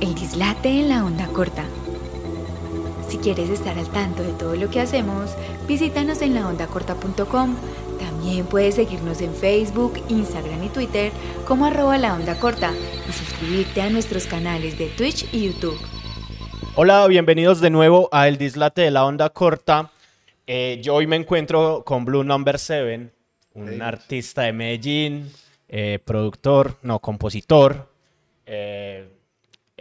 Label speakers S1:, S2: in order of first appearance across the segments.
S1: El dislate en la onda corta. Si quieres estar al tanto de todo lo que hacemos, visítanos en laondacorta.com. También puedes seguirnos en Facebook, Instagram y Twitter como arroba la onda corta y suscribirte a nuestros canales de Twitch y YouTube.
S2: Hola, bienvenidos de nuevo a El Dislate de la Onda Corta. Eh, yo hoy me encuentro con Blue Number 7, un
S3: Hey.
S2: artista de Medellín, eh, productor, no, compositor, eh,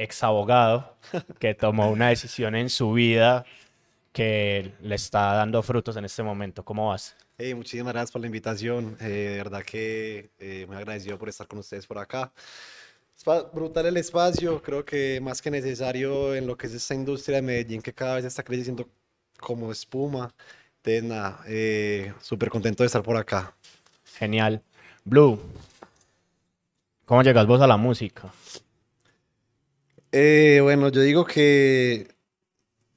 S2: ex abogado, que tomó una decisión en su vida que le está dando frutos en este momento. ¿Cómo vas?
S3: Hey, muchísimas gracias por la invitación. eh, de verdad que eh, muy agradecido por estar con ustedes por acá. Espa- brutal el espacio, creo que más que necesario en lo que es esta industria de Medellín que cada vez está creciendo como espuma. Entonces, nada, eh, súper contento de estar por acá.
S2: Genial. Blue, ¿cómo llegas vos a la música?
S3: Eh, bueno, yo digo que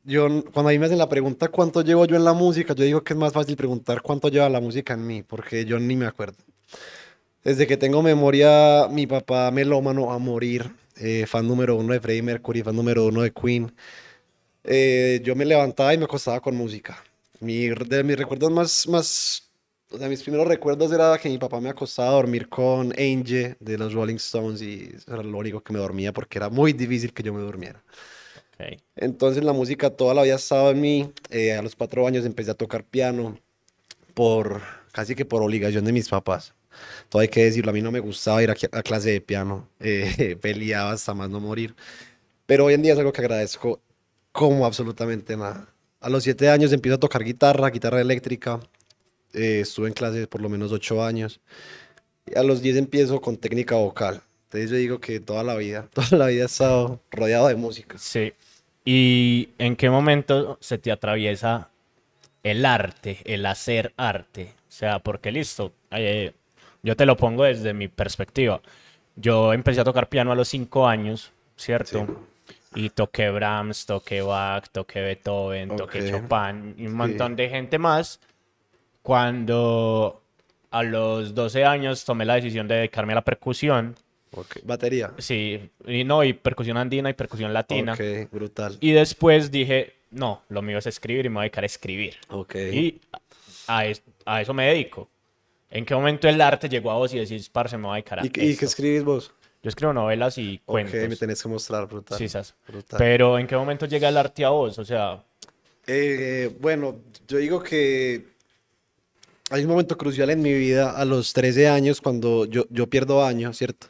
S3: yo, cuando a mí me hacen la pregunta cuánto llevo yo en la música, yo digo que es más fácil preguntar cuánto lleva la música en mí, porque yo ni me acuerdo. Desde que tengo memoria, mi papá melómano a morir, eh, fan número uno de Freddie Mercury, fan número uno de Queen. eh, yo me levantaba y me acostaba con música. Mi, de mis recuerdos más, más, o sea, mis primeros recuerdos era que mi papá me acostaba a dormir con Angel de los Rolling Stones y eso era lo único que me dormía porque era muy difícil que yo me durmiera.
S2: Ok.
S3: Entonces la música toda la vida estaba en mí. eh, a los cuatro años empecé a tocar piano por casi que por obligación de mis papás. Todo hay que decirlo, a mí no me gustaba ir a, a clase de piano, eh, peleaba hasta más no morir. Pero hoy en día es algo que agradezco como absolutamente nada. A los siete años empiezo a tocar guitarra, guitarra eléctrica. Eh, estuve en clase por lo menos ocho años. Y a los diez empiezo con técnica vocal. Entonces yo digo que toda la vida, toda la vida he estado rodeado de música.
S2: Sí. ¿Y en qué momento se te atraviesa el arte, el hacer arte? O sea, porque listo, eh, yo te lo pongo desde mi perspectiva. Yo empecé a tocar piano a los cinco años, ¿cierto? Y toqué Brahms, toqué Bach, toqué Beethoven, toqué
S3: Ok.
S2: Chopin y un montón de gente más. Cuando a los 12 años tomé la decisión de dedicarme a la percusión.
S3: Ok, Batería.
S2: Sí, y no, y percusión andina y percusión latina.
S3: Ok, brutal.
S2: Y después dije, no, lo mío es escribir y me voy a dedicar a escribir.
S3: Ok.
S2: Y a, es- a eso me dedico. ¿En qué momento el arte llegó a vos y decís, parce, me voy a dedicar a
S3: ¿Y, qué- y qué
S2: esto"?
S3: escribís vos?
S2: Yo escribo novelas y
S3: Ok,
S2: cuentos.
S3: me tenés que mostrar, brutal.
S2: Sí, sas.
S3: Brutal.
S2: Pero ¿en qué momento llega el arte a vos? O sea,
S3: Eh, bueno, yo digo que hay un momento crucial en mi vida a los 13 años cuando yo, yo pierdo año, ¿cierto?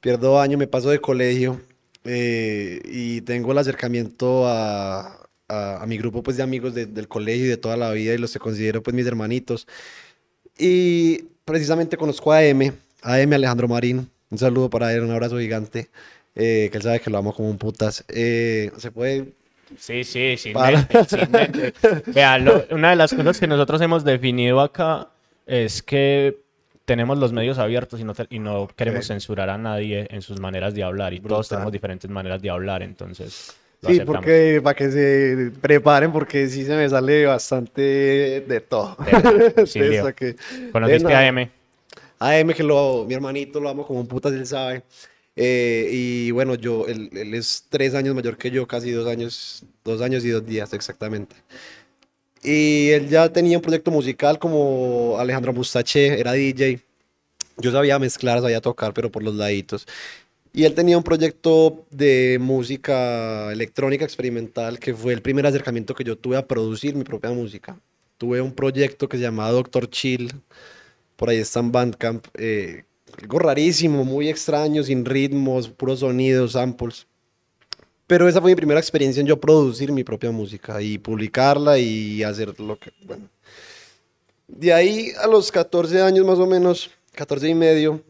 S3: Pierdo año, me paso de colegio eh, y tengo el acercamiento a, a- a mi grupo pues, de amigos de- del colegio y de toda la vida y los que considero pues mis hermanitos. Y precisamente conozco a M, a M Alejandro Marín. Un saludo para él, un abrazo gigante. eh, que él sabe que lo amo como un putas. Eh, se puede
S2: sí, sí, sin
S3: Para.
S2: sin. Vean, lo- una de las cosas que nosotros hemos definido acá es que tenemos los medios abiertos y no, te- y no queremos censurar a nadie en sus maneras de hablar. Y todos
S3: Brutal.
S2: tenemos diferentes maneras de hablar, entonces lo
S3: Sí,
S2: aceptamos.
S3: porque para que se preparen, porque sí se me sale bastante de todo.
S2: De sin lío.
S3: que-
S2: ¿Conociste
S3: de
S2: a
S3: nada.
S2: M?
S3: A M, que lo, mi hermanito lo amo como un putas, él sabe. Eh, y bueno, yo, él, él es tres años mayor que yo, casi dos años, dos años y dos días exactamente. Y él ya tenía un proyecto musical como Alejandro Mustache, era DJ. Yo sabía mezclar, sabía tocar, pero por los laditos. Y él tenía un proyecto de música electrónica experimental que fue el primer acercamiento que yo tuve a producir mi propia música. Tuve un proyecto que se llamaba Doctor Chill, por ahí está en Bandcamp, eh, algo rarísimo, muy extraño, sin ritmos, puros sonidos, samples. Pero esa fue mi primera experiencia en yo producir mi propia música y publicarla y hacer lo que, bueno. De ahí a los 14 años más o menos, 14 y medio,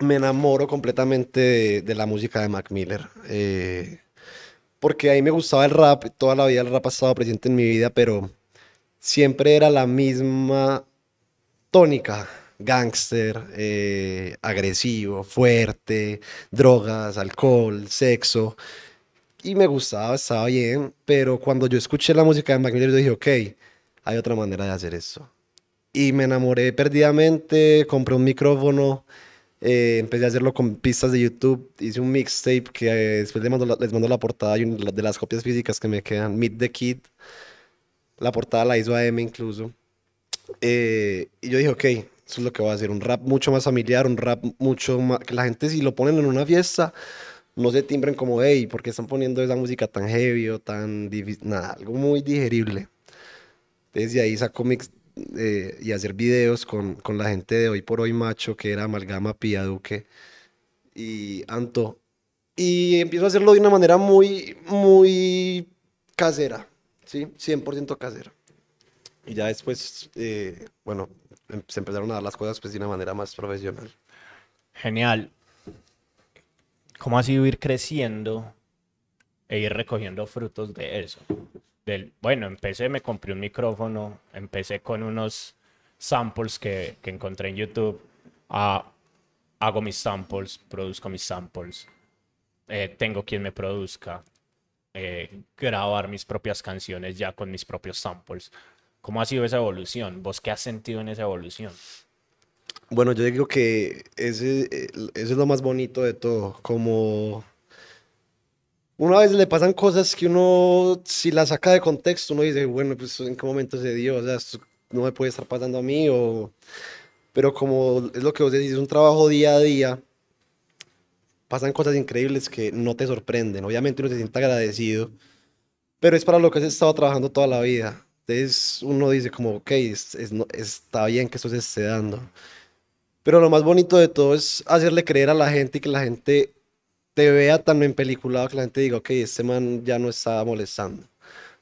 S3: me enamoro completamente de, la música de Mac Miller. eh, porque ahí me gustaba el rap, toda la vida el rap ha estado presente en mi vida, pero siempre era la misma tónica. Gangster, eh, agresivo, fuerte, drogas, alcohol, sexo. Y me gustaba, estaba bien, pero cuando yo escuché la música de Mac Miller, yo dije, ok, hay otra manera de hacer esto. Y me enamoré perdidamente, compré un micrófono, Eh, empecé a hacerlo con pistas de YouTube. Hice un mixtape que eh, después les mando, la, les mando la portada y una de las copias físicas que me quedan. Meet the Kid. La portada la hizo AM incluso. Eh, y yo dije, ok, eso es lo que voy a hacer. Un rap mucho más familiar, un rap mucho más... Que la gente si lo ponen en una fiesta, no se timbren como, hey, ¿por qué están poniendo esa música tan heavy o tan difícil? Nada, algo muy digerible. Desde ahí saco mix, eh, y hacer videos con, con, la gente de Hoy por Hoy Macho, que era Amalgama, Pia Duque y Anto. Y empiezo a hacerlo de una manera muy, muy casera, ¿sí? 100% casera. Y ya después, eh, bueno, se empezaron a dar las cosas pues de una manera más profesional.
S2: Genial. ¿Cómo ha sido ir creciendo e ir recogiendo frutos de eso? del, bueno, empecé, me compré un micrófono, empecé con unos samples que, que encontré en YouTube, hago mis samples, produzco mis samples, eh, tengo quien me produzca, eh, grabar mis propias canciones ya con mis propios samples. ¿Cómo ha sido esa evolución? ¿Vos qué has sentido en esa evolución?
S3: Bueno, yo digo que ese, eh, eso es lo más bonito de todo, como una vez le pasan cosas que uno, si las saca de contexto, uno dice, bueno, pues en qué momento se dio, o sea, esto no me puede estar pasando a mí, o... pero como es lo que vos decís, es un trabajo día a día, pasan cosas increíbles que no te sorprenden. Obviamente uno se siente agradecido, pero es para lo que has estado trabajando toda la vida. Entonces uno dice como, ok, es, está bien que esto se esté dando. Pero lo más bonito de todo es hacerle creer a la gente y que la gente te vea tan en peliculado que la gente diga, ok, este man ya no está molestando.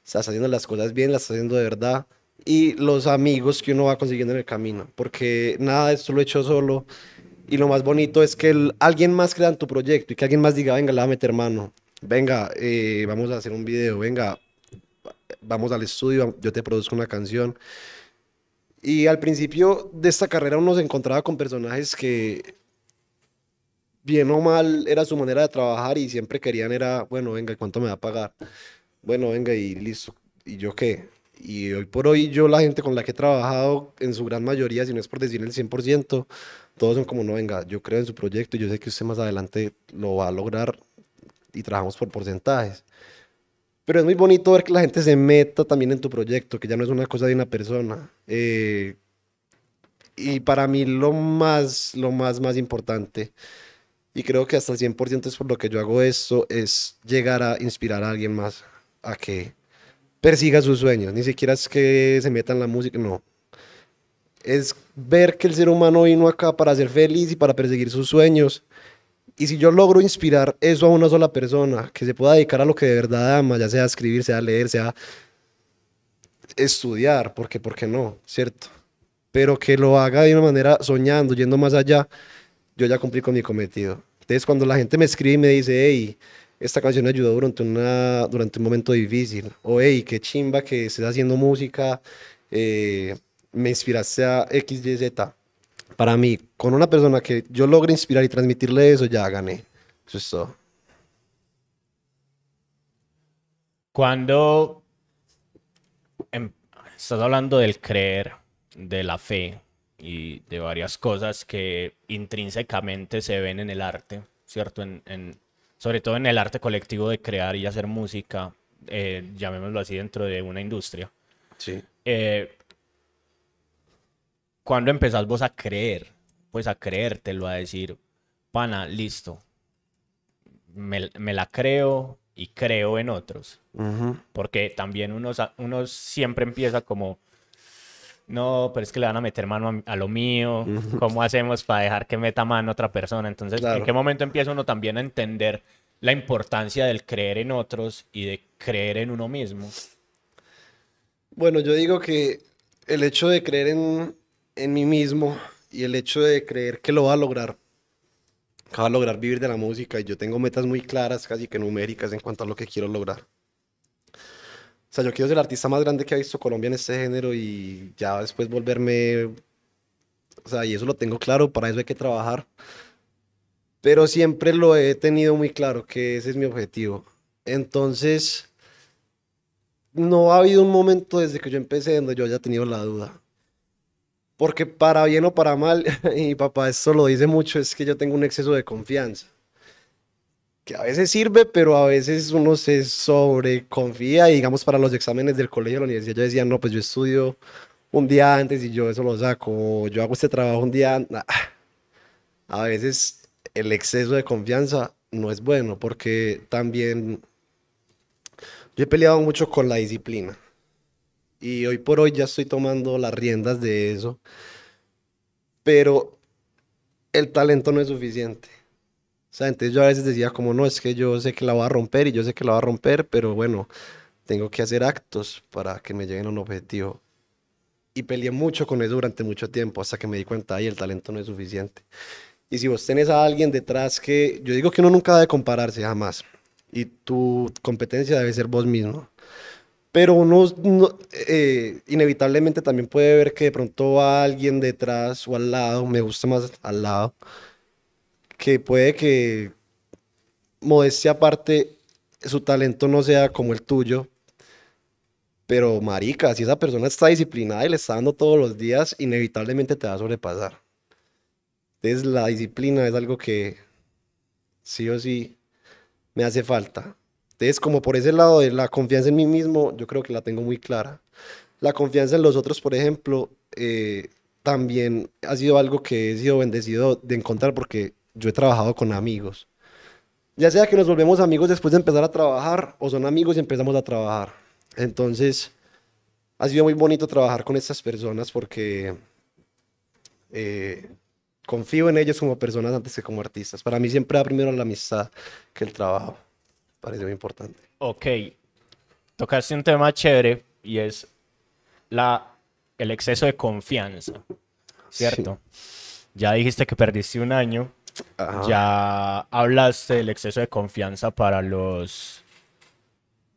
S3: Estás haciendo las cosas bien, las está haciendo de verdad. Y los amigos que uno va consiguiendo en el camino. Porque nada de esto lo he hecho solo. Y lo más bonito es que alguien más crea en tu proyecto y que alguien más diga, venga, le va a. Venga, eh, vamos a hacer un video. Venga, vamos al estudio, yo te produzco una canción. Y al principio de esta carrera uno se encontraba con personajes que bien o mal, era su manera de trabajar y siempre querían era, bueno, venga, ¿cuánto me va a pagar? Bueno, venga, y listo. ¿Y yo qué? Y hoy por hoy yo, la gente con la que he trabajado, en su gran mayoría, si no es por decir el 100%, todos son como, no, venga, yo creo en su proyecto y yo sé que usted más adelante lo va a lograr y trabajamos por porcentajes. Pero es muy bonito ver que la gente se meta también en tu proyecto, que ya no es una cosa de una persona. Eh, y para mí lo más, lo más, más importante y creo que hasta el 100% es por lo que yo hago esto, es llegar a inspirar a alguien más a que persiga sus sueños. Ni siquiera es que se meta en la música, no. Es ver que el ser humano vino acá para ser feliz y para perseguir sus sueños. Y si yo logro inspirar eso a una sola persona, que se pueda dedicar a lo que de verdad ama, ya sea escribir, sea leer, sea estudiar, porque, ¿por qué no? ¿Cierto? Pero que lo haga de una manera soñando, yendo más allá, yo ya cumplí con mi cometido. Entonces, cuando la gente me escribe y me dice, hey, esta canción me ayudó durante, una, durante un momento difícil, o hey, qué chimba que estés haciendo música, eh, me inspiraste a X, Y, Z. Para mí, con una persona que yo logre inspirar y transmitirle eso, ya gané. Eso es todo.
S2: Cuando em, estás hablando del creer, de la fe, y de varias cosas que intrínsecamente se ven en el arte, ¿cierto? En, sobre todo en el arte colectivo de crear y hacer música, eh, llamémoslo así, dentro de una industria.
S3: Sí.
S2: Eh, cuando empezás vos a creer, pues a creértelo, a decir, pana, listo, me, la creo y creo en otros. Porque también uno, uno siempre empieza como no, pero es que le van a meter mano a, lo mío, ¿cómo hacemos para dejar que meta mano a otra persona? Entonces, ¿en qué momento empieza uno también a entender la importancia del creer en otros y de creer en uno mismo?
S3: Bueno, yo digo que el hecho de creer en, en mí mismo y el hecho de creer que lo va a lograr, que va a lograr vivir de la música, y yo tengo metas muy claras, casi que numéricas en cuanto a lo que quiero lograr. O sea, yo quiero ser el artista más grande que ha visto Colombia en este género y ya después volverme... O sea, y eso lo tengo claro, para eso hay que trabajar. Pero siempre lo he tenido muy claro, que ese es mi objetivo. Entonces, no ha habido un momento desde que yo empecé donde yo haya tenido la duda. Porque para bien o para mal, y papá esto lo dice mucho, es que yo tengo un exceso de confianza. Que a veces sirve, pero a veces uno se sobreconfía. Y digamos, para los exámenes del colegio la universidad, yo decía, no, pues yo estudio un día antes y yo eso lo saco. Yo hago este trabajo un día antes. A veces el exceso de confianza no es bueno, porque también yo he peleado mucho con la disciplina. Y hoy por hoy ya estoy tomando las riendas de eso. Pero el talento no es suficiente. O sea, entonces yo a veces decía como, no, es que yo sé que la voy a romper y yo sé que la voy a romper, pero bueno, tengo que hacer actos para que me lleguen a un objetivo. Y peleé mucho con eso durante mucho tiempo, hasta que me di cuenta, ahí el talento no es suficiente. Y si vos tenés a alguien detrás que, yo digo que uno nunca debe compararse jamás, y tu competencia debe ser vos mismo. Pero uno eh, inevitablemente también puede ver que de pronto va alguien detrás o al lado, me gusta más al lado, que puede que, modestia aparte, su talento no sea como el tuyo, pero marica, si esa persona está disciplinada y le está dando todos los días, inevitablemente te va a sobrepasar. Entonces la disciplina es algo que sí o sí me hace falta. Entonces, como por ese lado de la confianza en mí mismo, yo creo que la tengo muy clara. La confianza en los otros, por ejemplo, eh, también ha sido algo que he sido bendecido de encontrar porque yo he trabajado con amigos. Ya sea que nos volvemos amigos después de empezar a trabajar o son amigos y empezamos a trabajar. Entonces, ha sido muy bonito trabajar con estas personas porque eh, confío en ellos como personas antes que como artistas. Para mí siempre va primero la amistad que el trabajo. Parece muy importante.
S2: Ok. Tocaste un tema chévere y es la, el exceso de confianza. ¿Cierto? Ya dijiste que perdiste un año. Ya hablaste del exceso de confianza para los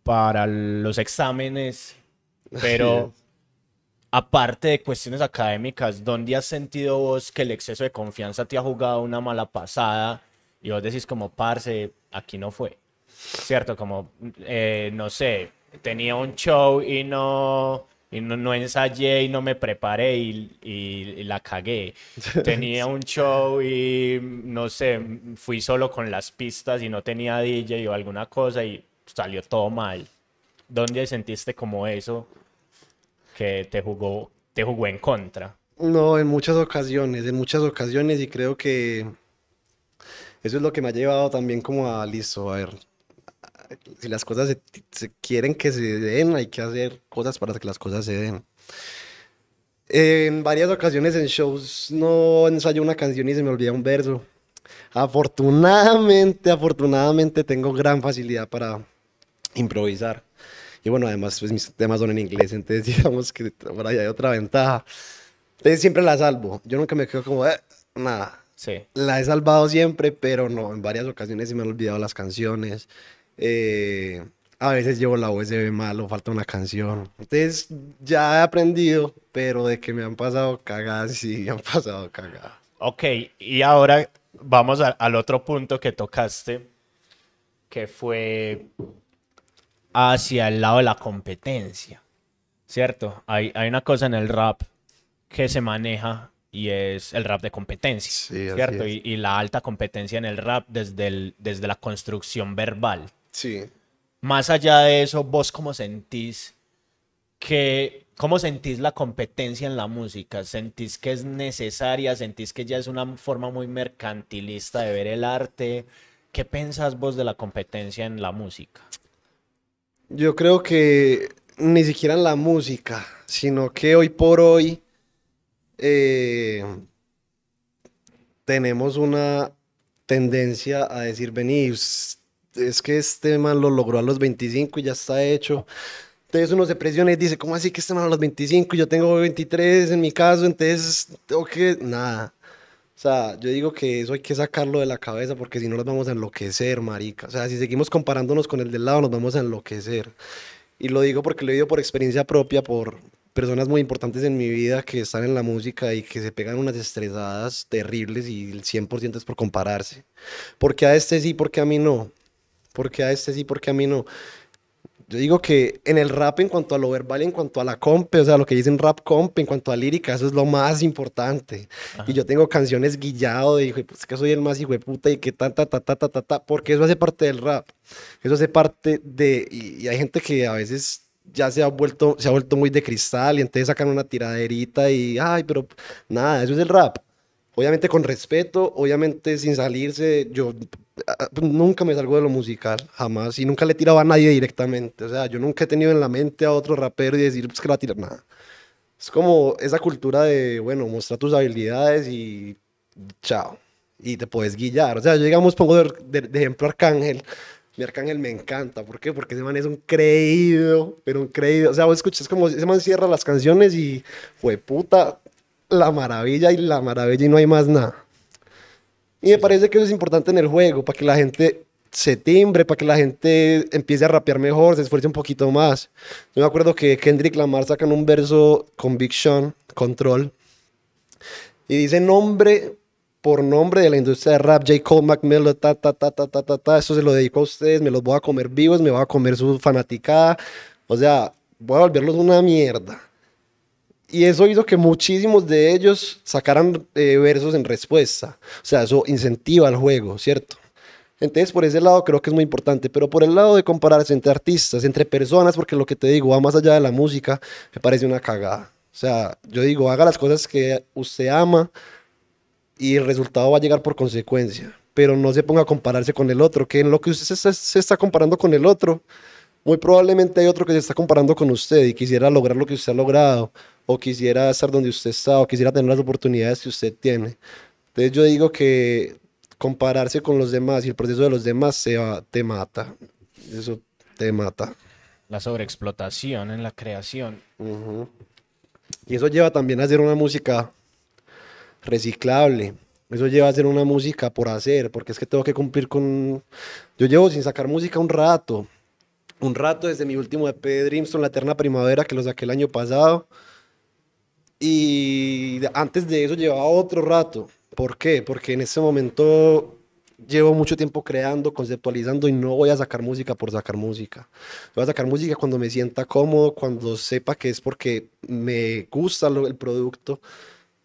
S2: para los exámenes, pero aparte de cuestiones académicas, ¿dónde has sentido vos que el exceso de confianza te ha jugado una mala pasada y vos decís como, parce, aquí no fue? ¿Cierto? Como, eh, no sé, tenía un show y no, y no, ensayé y no me preparé y, y, la cagué. Tenía un show y, no sé, fui solo con las pistas y no tenía DJ o alguna cosa y salió todo mal. ¿Dónde sentiste como eso? que te jugó, te jugó en contra.
S3: No, en muchas ocasiones, en muchas ocasiones y creo que eso es lo que me ha llevado también como a, listo, a ver, si las cosas se, quieren que se den, hay que hacer cosas para que las cosas se den. En varias ocasiones en shows no ensayo una canción y se me olvida un verso. Afortunadamente, afortunadamente tengo gran facilidad para improvisar. Y bueno, además, pues mis temas son en inglés, entonces digamos que por ahí hay otra ventaja. Entonces siempre la salvo. Yo nunca me quedo como, eh, nada.
S2: Sí.
S3: La he salvado siempre, pero no, en varias ocasiones sí me han olvidado las canciones. Eh, a veces llevo la USB mal o falta una canción. Entonces ya he aprendido, pero de que me han pasado cagadas, sí, me han pasado cagadas.
S2: Ok, y ahora vamos al otro punto que tocaste, que fue hacia el lado de la competencia, ¿cierto? Hay, hay una cosa en el rap que se maneja y es el rap de competencia, ¿cierto? Y, la alta competencia en el rap desde, el, desde la construcción verbal.
S3: Sí.
S2: Más allá de eso, vos cómo sentís que, cómo sentís la competencia en la música? ¿Sentís que es necesaria? ¿Sentís que ya es una forma muy mercantilista de ver el arte? ¿Qué pensás vos de la competencia en la música?
S3: Yo creo que ni siquiera en la música, sino que hoy por hoy eh, tenemos una tendencia a decir, vení, es que este man lo logró a los 25 y ya está hecho. Entonces uno se presiona y dice, ¿cómo así que este man a los 25 y yo tengo 23 en mi caso? Entonces, tengo que, nada. O sea, yo digo que eso hay que sacarlo de la cabeza porque si no nos vamos a enloquecer, marica. O sea, si seguimos comparándonos con el del lado, nos vamos a enloquecer. Y lo digo porque lo he vivido por experiencia propia, por personas muy importantes en mi vida que están en la música y que se pegan unas estresadas terribles y el 100% es por compararse. Porque a este sí, porque a mí no. Porque a este sí, porque a mí no. Yo digo que en el rap, en cuanto a lo verbal, en cuanto a la comp, o sea, lo que dicen rap comp, en cuanto a lírica, eso es lo más importante. Y yo tengo canciones guillado de, pues que soy el más hijo de puta y que ta, ta, ta, ta, ta, ta, ta, porque eso hace parte del rap. Eso hace parte de, y, y hay gente que a veces ya se ha vuelto, se ha vuelto muy de cristal y entonces sacan una tiraderita y, ay, pero nada, eso es el rap. Obviamente con respeto, obviamente sin salirse, yo ah, nunca me salgo de lo musical, jamás, y nunca le he tirado a nadie directamente, o sea, yo nunca he tenido en la mente a otro rapero y decir, pues que le va a tirar nada. Es como esa cultura de, bueno, mostrar tus habilidades y chao, y te puedes guillar. O sea, yo digamos, pongo de, de, de ejemplo Arcángel, mi Arcángel me encanta. ¿Por qué? Porque ese man es un creído, pero un creído. O sea, vos escuchas como ese man cierra las canciones y fue puta la maravilla y la maravilla y no hay más nada. Y me parece que eso es importante en el juego, para que la gente se timbre, para que la gente empiece a rapear mejor, se esfuerce un poquito más. Yo me acuerdo que Kendrick Lamar sacan un verso con Big Sean, Control, y dice nombre por nombre de la industria de rap, J. Cole, Mac ta, ta, ta, ta, ta, ta, ta, eso se lo dedico a ustedes, me los voy a comer vivos, me voy a comer su fanaticada, o sea, voy a volverlos una mierda. Y eso hizo que muchísimos de ellos sacaran eh, versos en respuesta. O sea, eso incentiva al juego, ¿cierto? Entonces, por ese lado creo que es muy importante, pero por el lado de compararse entre artistas, entre personas, porque lo que te digo va más allá de la música, me parece una cagada. O sea, yo digo, haga las cosas que usted ama y el resultado va a llegar por consecuencia, pero no se ponga a compararse con el otro, que en lo que usted se, se está comparando con el otro, muy probablemente hay otro que se está comparando con usted y quisiera lograr lo que usted ha logrado, o quisiera estar donde usted está, o quisiera tener las oportunidades que usted tiene. Entonces yo digo que compararse con los demás y el proceso de los demás se va, te mata. Eso te mata.
S2: La sobreexplotación en la creación.
S3: Y eso lleva también a hacer una música reciclable. Eso lleva a hacer una música por hacer, porque es que tengo que cumplir con... Yo llevo sin sacar música un rato. Un rato desde mi último EP de Dreamstone, La Eterna Primavera, que lo saqué el año pasado. Y antes de eso llevaba otro rato. ¿Por qué? Porque en ese momento llevo mucho tiempo creando, conceptualizando y no voy a sacar música por sacar música. Voy a sacar música cuando me sienta cómodo, cuando sepa que es porque me gusta lo- el producto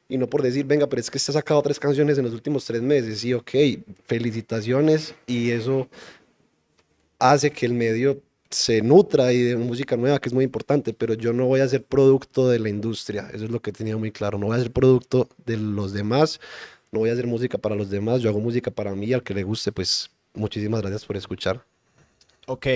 S3: y no por decir, venga, pero es que usted ha sacado tres canciones en los últimos tres meses. Sí, ok, felicitaciones y eso hace que el medio se nutra y de música nueva, que es muy importante, pero yo no voy a ser producto de la industria, eso es lo que tenía muy claro, no voy a ser producto de los demás, no voy a hacer música para los demás, yo hago música para mí, al que le guste, pues muchísimas gracias por escuchar.
S2: Ok.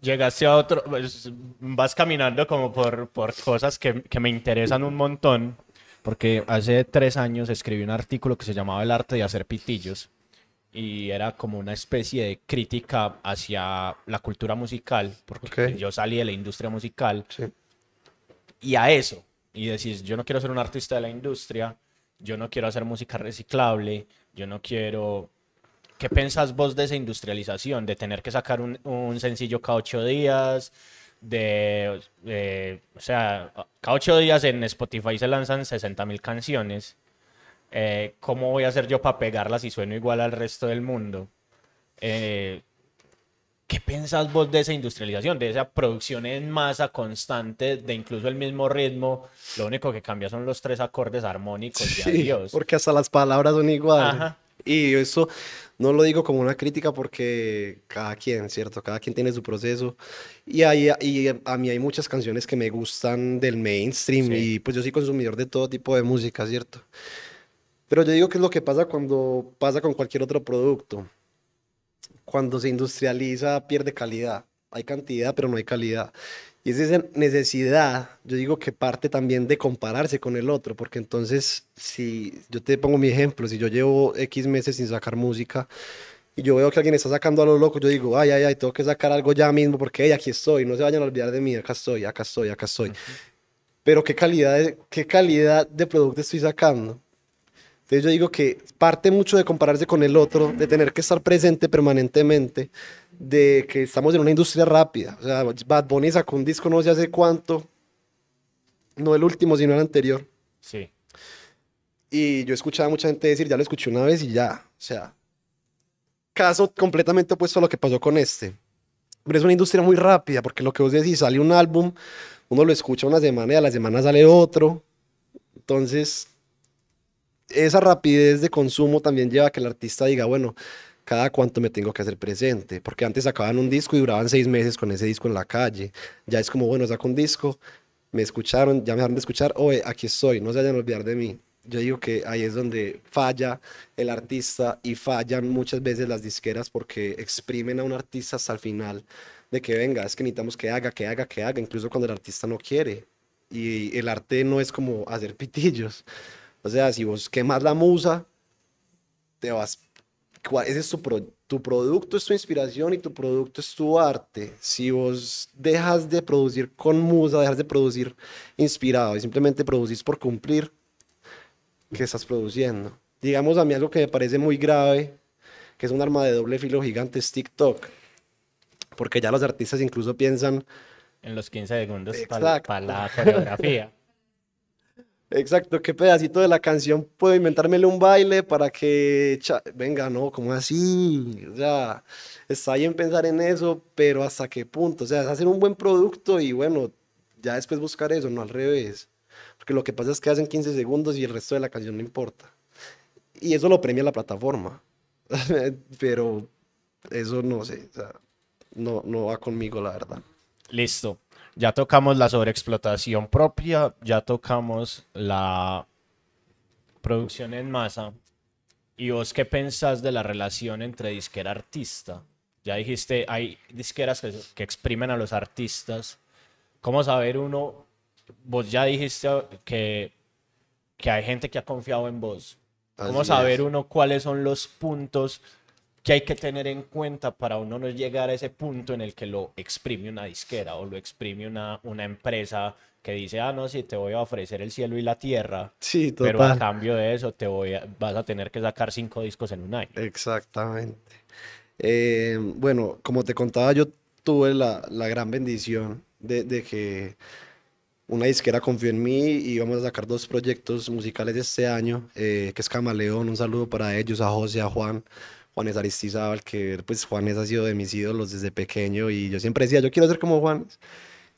S2: Llegaste a otro, pues, vas caminando como por, por cosas que, que me interesan un montón, porque hace tres años escribí un artículo que se llamaba El arte de hacer pitillos, y era como una especie de crítica hacia la cultura musical, porque
S3: Ok.
S2: yo salí de la industria musical,
S3: Sí.
S2: y a eso. Y decís, yo no quiero ser un artista de la industria, yo no quiero hacer música reciclable, yo no quiero... ¿Qué pensás vos de esa industrialización? De tener que sacar un, un sencillo cada ocho días, de... eh, o sea, cada ocho días en Spotify se lanzan 60 mil canciones. Eh, ¿Cómo voy a hacer yo para pegarlas si sueno igual al resto del mundo? Eh, ¿Qué pensás vos de esa industrialización, de esa producción en masa constante, de incluso el mismo ritmo? Lo único que cambia son los tres acordes armónicos y
S3: Sí,
S2: adiós.
S3: porque hasta las palabras son iguales.
S2: Ajá.
S3: Y eso no lo digo como una crítica porque cada quien, ¿cierto? Cada quien tiene su proceso. Y, hay, y a mí hay muchas canciones que me gustan del mainstream
S2: Sí.
S3: y pues yo soy consumidor de todo tipo de música, ¿cierto? Pero yo digo que es lo que pasa cuando pasa con cualquier otro producto. Cuando se industrializa pierde calidad. Hay cantidad, pero no hay calidad. Y es esa necesidad, yo digo que parte también de compararse con el otro, porque entonces, si yo te pongo mi ejemplo, si yo llevo X meses sin sacar música y yo veo que alguien está sacando a lo loco, yo digo, ay, ay, ay, tengo que sacar algo ya mismo, porque hey, aquí estoy, no se vayan a olvidar de mí, acá estoy, acá estoy, acá estoy. Pero qué calidad, de, qué calidad de producto estoy sacando. Entonces yo digo que parte mucho de compararse con el otro, de tener que estar presente permanentemente, de que estamos en una industria rápida. O sea, Bad Bunny sacó un disco no sé hace cuánto, no el último, sino el anterior.
S2: Sí.
S3: Y yo escuchaba a mucha gente decir, ya lo escuché una vez y ya. O sea, caso completamente opuesto a lo que pasó con este. Pero es una industria muy rápida, porque lo que vos decís, sale un álbum, uno lo escucha una semana y a la semana sale otro. Entonces, esa rapidez de consumo también lleva a que el artista diga, bueno, cada cuánto me tengo que hacer presente, porque antes sacaban un disco y duraban seis meses con ese disco en la calle. Ya es como, bueno, saco un disco, me escucharon, ya me dejaron de escuchar, oye, aquí estoy, no se vayan a olvidar de mí. Yo digo que ahí es donde falla el artista y fallan muchas veces las disqueras porque exprimen a un artista hasta el final de que venga, es que necesitamos que haga, que haga, que haga, incluso cuando el artista no quiere. Y el arte no es como hacer pitillos. O sea, si vos quemas la musa, te vas ese es tu, tu producto, es tu inspiración y tu producto es tu arte. Si vos dejas de producir con musa, dejas de producir inspirado y simplemente producís por cumplir, ¿qué estás produciendo? Digamos a mí algo que me parece muy grave, que es un arma de doble filo gigante, es TikTok. Porque ya los artistas incluso piensan...
S2: En los 15 segundos para la coreografía.
S3: Exacto, qué pedacito de la canción puedo inventármele un baile para que, venga, no, ¿cómo así? O sea, está bien pensar en eso, pero hasta qué punto, o sea, es hacer un buen producto y bueno, ya después buscar eso, no al revés. Porque lo que pasa es que hacen 15 segundos y el resto de la canción no importa. Y eso lo premia la plataforma. pero eso no sé, o sea, no, no va conmigo, la verdad.
S2: Listo ya tocamos la sobreexplotación propia, ya tocamos la producción en masa. ¿Y vos qué pensás de la relación entre disquera artista? Ya dijiste, hay disqueras que, exprimen a los artistas. ¿Cómo saber uno? Vos ya dijiste que, que hay gente que ha confiado en vos. ¿Cómo saber uno cuáles son los puntos que hay que tener en cuenta para uno no llegar a ese punto en el que lo exprime una disquera o lo exprime una, una empresa que dice, ah, no, sí, te voy a ofrecer el cielo y la tierra,
S3: sí,
S2: pero a cambio de eso te voy vas a tener que sacar cinco discos en un año.
S3: Exactamente. Eh, bueno, como te contaba, yo tuve la, la gran bendición de, de, que una disquera confió en mí y vamos a sacar dos proyectos musicales este año, eh, que es Camaleón, un saludo para ellos, a José, a Juan. Juanes Aristizábal, que pues Juanes ha sido de mis ídolos desde pequeño y yo siempre decía, yo quiero ser como Juanes.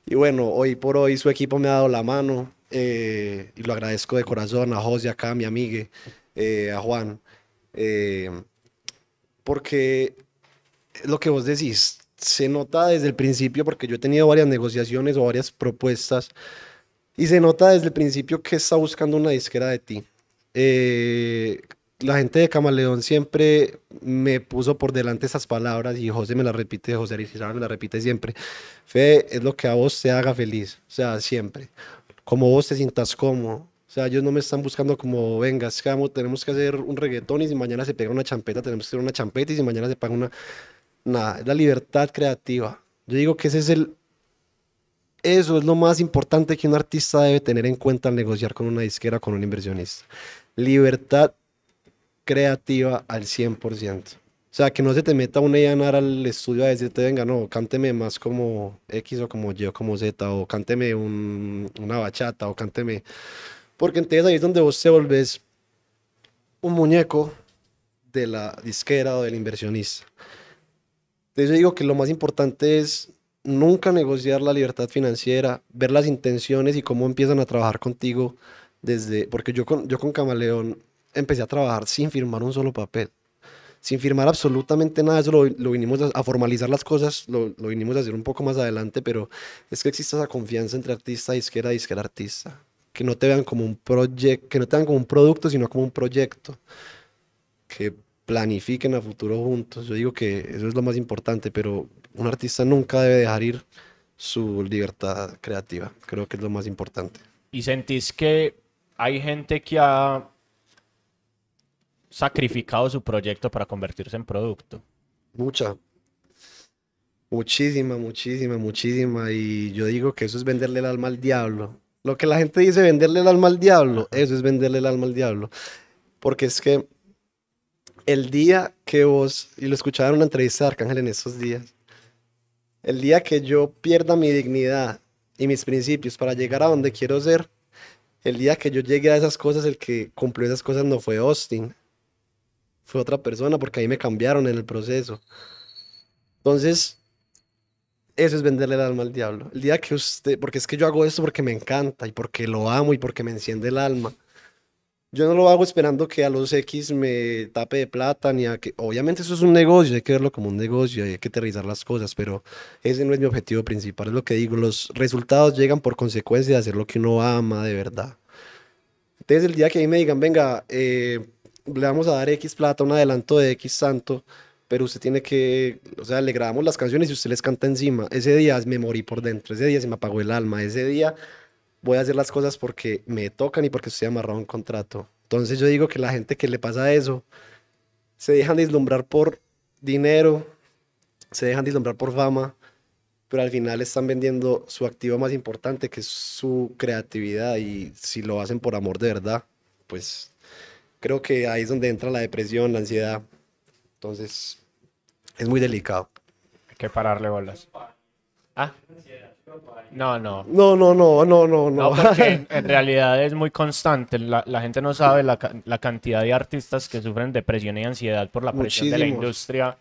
S3: Y bueno, hoy por hoy su equipo me ha dado la mano eh, y lo agradezco de corazón a José, acá, a mi amiga, eh, a Juan, eh, porque lo que vos decís se nota desde el principio, porque yo he tenido varias negociaciones o varias propuestas, y se nota desde el principio que está buscando una disquera de ti. La gente de Camaleón siempre me puso por delante esas palabras y José me las repite, José Arizarán me las repite siempre. Fe es lo que a vos te haga feliz, o sea, siempre. Como vos te sientas cómodo. O sea, ellos no me están buscando como, venga, tenemos que hacer un reggaetón y si mañana se pega una champeta, tenemos que hacer una champeta y si mañana se paga una... Nada, es la libertad creativa. Yo digo que ese es el... Eso es lo más importante que un artista debe tener en cuenta al negociar con una disquera, con un inversionista. Libertad creativa al 100%. O sea, que no se te meta una llenar al estudio a decirte, venga, no, cánteme más como X o como Y o como Z, o cánteme una bachata, o cánteme... Porque entonces ahí es donde vos te volvés un muñeco de la disquera o del inversionista. Entonces yo digo que lo más importante es nunca negociar la libertad financiera, ver las intenciones y cómo empiezan a trabajar contigo desde, porque yo con, yo con Camaleón empecé a trabajar sin firmar un solo papel, sin firmar absolutamente nada. Eso lo, vinimos a, formalizar las cosas, lo, lo, vinimos a hacer un poco más adelante, pero es que existe esa confianza entre artista, disquera, disquera, artista. Que no te vean como un proyecto, que no te vean como un producto, sino como un proyecto. Que planifiquen a futuro juntos. Yo digo que eso es lo más importante, pero un artista nunca debe dejar ir su libertad creativa. Creo que es lo más importante.
S2: ¿Y sentís que hay gente que ha sacrificado su proyecto para convertirse en producto?
S3: Mucha. Muchísima, muchísima, muchísima. Y yo digo que eso es venderle el alma al diablo. Lo que la gente dice venderle el alma al diablo, eso es venderle el alma al diablo. Porque es que el día que vos, y lo escuchaba en una entrevista de Arcángel en estos días, el día que yo pierda mi dignidad y mis principios para llegar a donde quiero ser, el día que yo llegue a esas cosas, el que cumplió esas cosas no fue Austin, fue otra persona porque ahí me cambiaron en el proceso. Entonces, Eso es venderle el alma al diablo. El día que usted, porque es que yo hago esto porque me encanta y porque lo amo y porque me enciende el alma. Yo no lo hago esperando que a los X me tape de plata, ni a que... Obviamente eso es un negocio, hay que verlo como un negocio, hay que aterrizar las cosas, pero ese no es mi objetivo principal, es lo que digo, los resultados llegan por consecuencia de hacer lo que uno ama de verdad. Entonces el día que a mí me digan, venga, eh, le vamos a dar X plata, un adelanto de X santo, pero usted tiene que, o sea, le grabamos las canciones y usted les canta encima. Ese día me morí por dentro, ese día se me apagó el alma, ese día voy a hacer las cosas porque me tocan y porque estoy amarrado a un contrato. Entonces yo digo que la gente que le pasa eso, se dejan deslumbrar por dinero, se dejan deslumbrar por fama, pero al final están vendiendo su activo más importante, que es su creatividad, y si lo hacen por amor de verdad, pues creo que ahí es donde entra la depresión, la ansiedad. Entonces, es muy delicado.
S2: Hay que pararle bolas. Ah. No, no.
S3: No, no, no, no, no, no.
S2: Porque en, en realidad es muy constante. La, la gente no sabe la, la cantidad de artistas que sufren depresión y ansiedad por la presión de la
S3: Muchísimos.
S2: industria,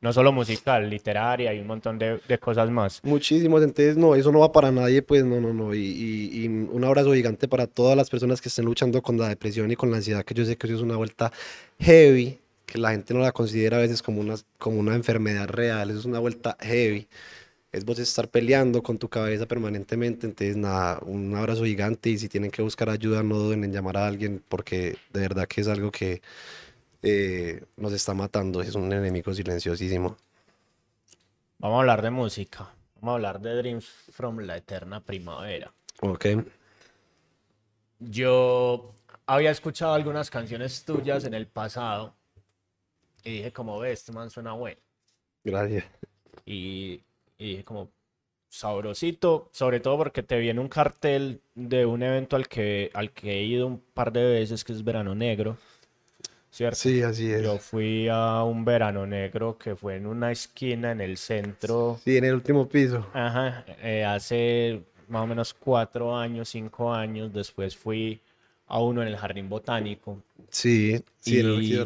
S2: no solo musical, literaria y un montón de, de cosas más.
S3: Muchísimos, entonces no, eso no va para nadie, pues no, no, no. Y, y- y un abrazo gigante para todas las personas que estén luchando con la depresión y con la ansiedad, que yo sé que eso es una vuelta heavy, que la gente no la considera a veces como una, como una enfermedad real, eso es una vuelta heavy. Es vos estar peleando con tu cabeza permanentemente, entonces nada, un abrazo gigante y si tienen que buscar ayuda, no duden en llamar a alguien porque de verdad que es algo que eh, nos está matando, es un enemigo silenciosísimo.
S2: Vamos a hablar de música. Vamos a hablar de Dreams from la Eterna Primavera.
S3: Ok.
S2: Yo había escuchado algunas canciones tuyas en el pasado y dije, como ves, este man suena bueno.
S3: Gracias.
S2: y, y dije como sabrosito, sobre todo porque te viene un cartel de un evento al que, al que he ido un par de veces, que es Verano Negro, ¿cierto?
S3: Sí, así es.
S2: Yo fui a un Verano Negro que fue en una esquina en el centro,
S3: Sí, en el último piso.
S2: ajá, eh, hace más o menos cuatro años, cinco años, después fui a uno en el Jardín Botánico.
S3: Sí, sí, en el
S2: Y-.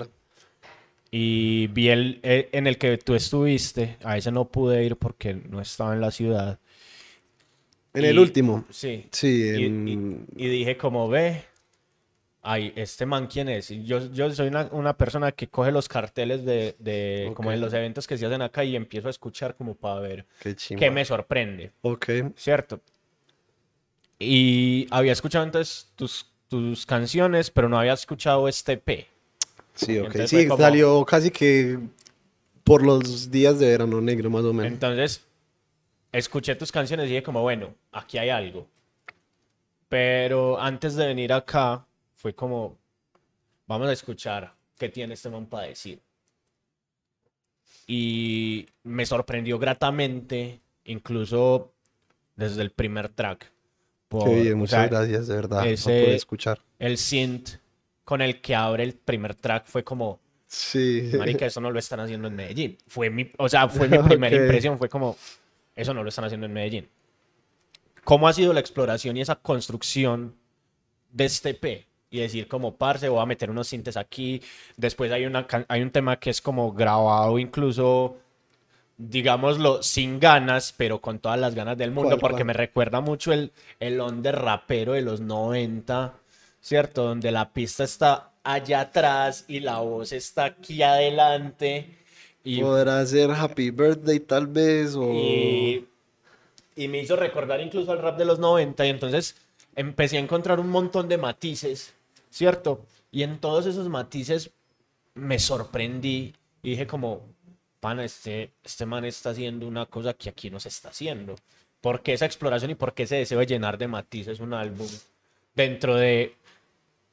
S2: Y vi el, eh, en el que tú estuviste, a ese no pude ir porque no estaba en la ciudad.
S3: En el
S2: y-
S3: último.
S2: Sí.
S3: Sí,
S2: Y,
S3: en...
S2: y- y dije como ve, ay, este man quién es. Y yo, yo soy una, una persona que coge los carteles de, de como
S3: Ok.
S2: en los eventos que se hacen acá y empiezo a escuchar como para ver
S3: Qué
S2: qué me sorprende,
S3: Ok.
S2: ¿cierto? Y había escuchado entonces tus, tus canciones, pero no había escuchado este P.
S3: Sí, ok.
S2: Entonces
S3: Sí,
S2: como-
S3: salió casi que por los días de verano negro, más o menos.
S2: Entonces, escuché tus canciones y dije como, bueno, aquí hay algo. Pero antes de venir acá, fue como, vamos a escuchar qué tiene este man para decir. Y me sorprendió gratamente, incluso desde el primer track. por-
S3: Qué bien,
S2: o
S3: muchas
S2: sea,
S3: gracias, de verdad.
S2: ese-
S3: No pude escuchar.
S2: El synth con el que abre el primer track fue como,
S3: Sí.
S2: Marica, eso no lo están haciendo en Medellín. Fue mi, o sea, fue mi primera
S3: Ok.
S2: impresión, fue como, eso no lo están haciendo en Medellín. ¿Cómo ha sido la exploración y esa construcción de este P? Y decir como, parce, voy a meter unos sintes aquí. Después hay, una, hay un tema que es como grabado incluso, digámoslo, sin ganas, pero con todas las ganas del mundo,
S3: ¿Cuál,
S2: porque
S3: cuál?
S2: me recuerda mucho el, el under rapero de los 90, ¿cierto? Donde la pista está allá atrás y la voz está aquí adelante. Y,
S3: Podrá ser Happy Birthday tal vez o...
S2: y, y me hizo recordar incluso al rap de los 90 y entonces empecé a encontrar un montón de matices, ¿cierto? Y en todos esos matices me sorprendí y dije como, pana, este, este man está haciendo una cosa que aquí no se está haciendo. ¿Por qué esa exploración y por qué ese deseo de llenar de matices un álbum dentro de,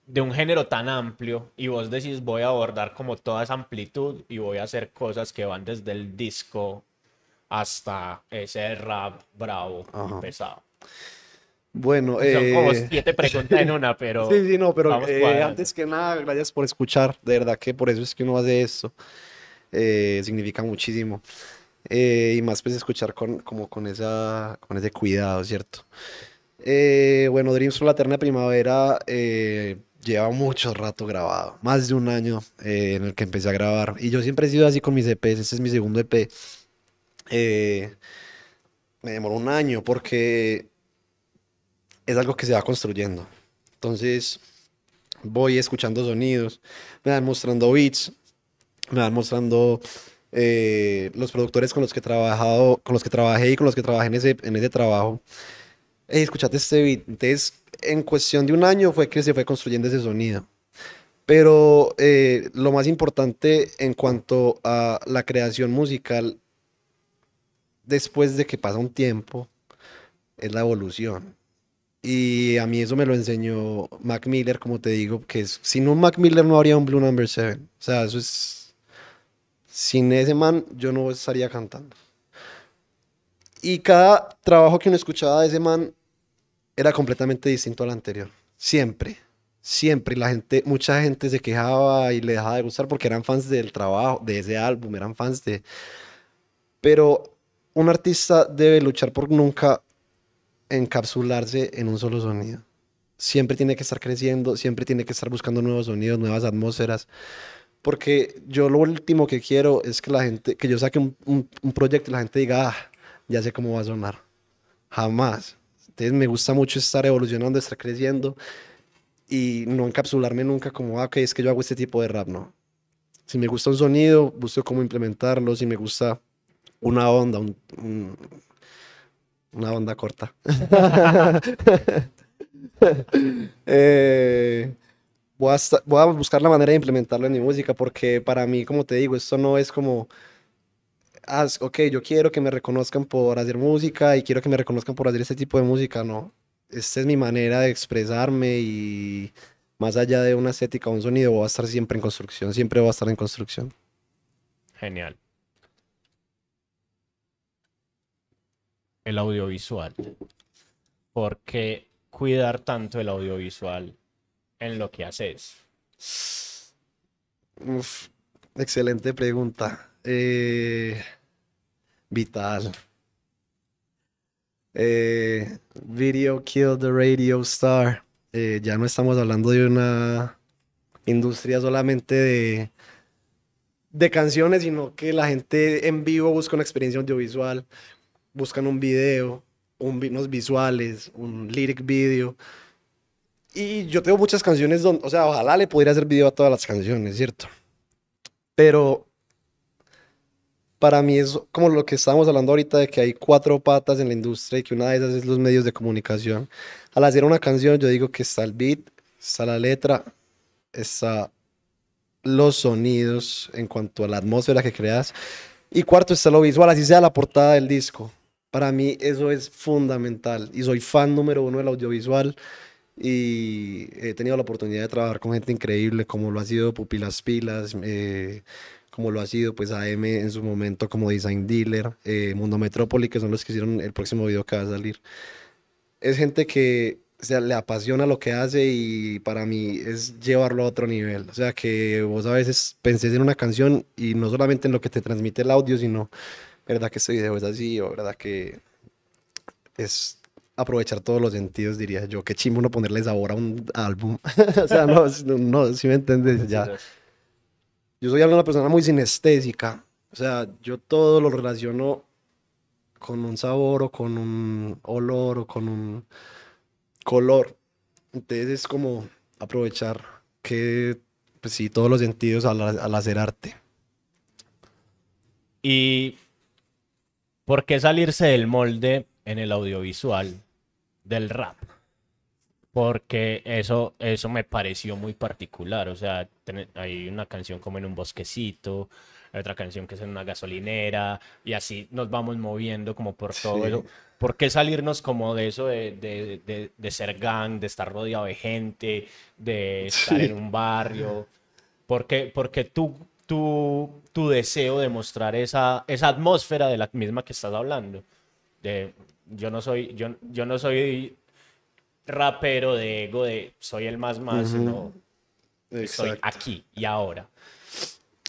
S2: de un género tan amplio? Y vos decís, voy a abordar como toda esa amplitud y voy a hacer cosas que van desde el disco hasta ese rap bravo
S3: Ajá.
S2: y pesado.
S3: Bueno,
S2: Son como
S3: eh,
S2: siete preguntas en una, pero
S3: Sí, sí, no, pero eh, antes que nada, gracias por escuchar. De verdad que por eso es que uno hace esto. Eh, significa muchísimo. Eh, y más pues escuchar con, como con, esa, con ese cuidado, ¿cierto? Eh, bueno, Dreams from la Eterna Primavera eh, lleva mucho rato grabado. Más de un año en el que empecé a grabar. Y yo siempre he sido así con mis EPs. Este es mi segundo EP. Me demoró un año porque es algo que se va construyendo. Entonces, voy escuchando sonidos, me van mostrando beats, me van mostrando eh, los productores con los que he trabajado, con los que trabajé y con los que trabajé en ese, en ese trabajo. Hey, escuchate este beat. Entonces, en cuestión de un año fue que se fue construyendo ese sonido. Pero eh, lo más importante en cuanto a la creación musical, después de que pasa un tiempo, es la evolución. Y a mí eso me lo enseñó Mac Miller, como te digo, que es, sin un Mac Miller no habría un Blue Number 7. O sea, eso es... Sin ese man yo no estaría cantando. Y cada trabajo que uno escuchaba de ese man era completamente distinto al anterior. Siempre. Siempre. La gente, mucha gente se quejaba y le dejaba de gustar porque eran fans del trabajo, de ese álbum, eran fans de... Pero un artista debe luchar por nunca encapsularse en un solo sonido. Siempre tiene que estar creciendo, siempre tiene que estar buscando nuevos sonidos, nuevas atmósferas. Porque yo lo último que quiero es que la gente, que yo saque un, un, proyecto y la gente diga, ah, ya sé cómo va a sonar. Jamás. Entonces me gusta mucho estar evolucionando, estar creciendo y no encapsularme nunca como, ah, ok, es que yo hago este tipo de rap, no. Si me gusta un sonido, busco cómo implementarlo. Si me gusta una onda, un, una onda corta. Eh, voy, a buscar la manera de implementarlo en mi música porque para mí, como te digo, esto no es como, ah, ok, yo quiero que me reconozcan por hacer música y quiero que me reconozcan por hacer este tipo de música, no. Esta es mi manera de expresarme y más allá de una estética o un sonido, voy a estar siempre en construcción, siempre voy a estar en construcción.
S2: Genial. El audiovisual? ¿Por qué cuidar tanto el audiovisual en lo que haces?
S3: excelente pregunta. Eh, vital. Eh, video Kill the Radio Star. Eh, ya no estamos hablando de una industria solamente de, de canciones, sino que la gente en vivo busca una experiencia audiovisual, buscan un video, unos visuales, un lyric video. Y yo tengo muchas canciones donde, o sea, ojalá le pudiera hacer video a todas las canciones, ¿cierto? Pero para mí es como lo que estábamos hablando ahorita de que hay cuatro patas en la industria y que una de esas es los medios de comunicación. Al hacer una canción yo digo que está el beat, está la letra, está los sonidos en cuanto a la atmósfera que creas y cuarto está lo visual, así sea la portada del disco. Para mí eso es fundamental y soy fan número uno del audiovisual y he tenido la oportunidad de trabajar con gente increíble como lo ha sido Pupilas Pilas, eh, como lo ha sido pues AM en su momento como Design Dealer, eh, Mundo Metrópoli, que son los que hicieron el próximo video que va a salir. Es gente que o le apasiona lo que hace y para mí es llevarlo a otro nivel. O sea, que vos a veces pensés en una canción y no solamente en lo que te transmite el audio, sino verdad que este video es así, o verdad que es aprovechar todos los sentidos, diría yo. Qué chimbo no ponerle sabor a un álbum. o sea, no, no, si me entiendes, ya. Yo soy una persona muy sinestésica. O sea, yo todo lo relaciono con un sabor o con un olor o con un color. Entonces es como aprovechar que, pues sí, todos los sentidos al, al hacer arte.
S2: Y ¿Por qué salirse del molde en el audiovisual del rap? Porque eso, eso me pareció muy particular. O sea, hay una canción como en un bosquecito, hay otra canción que es en una gasolinera, y así nos vamos moviendo como por todo eso. ¿Por qué salirnos como de eso de, ser gang, de estar rodeado de gente, de estar en un barrio? Porque, porque tú tu, deseo de mostrar esa, esa atmósfera de la misma que estás hablando. De, yo, no soy, yo, yo no soy rapero de ego de soy el más más, sino soy aquí y ahora.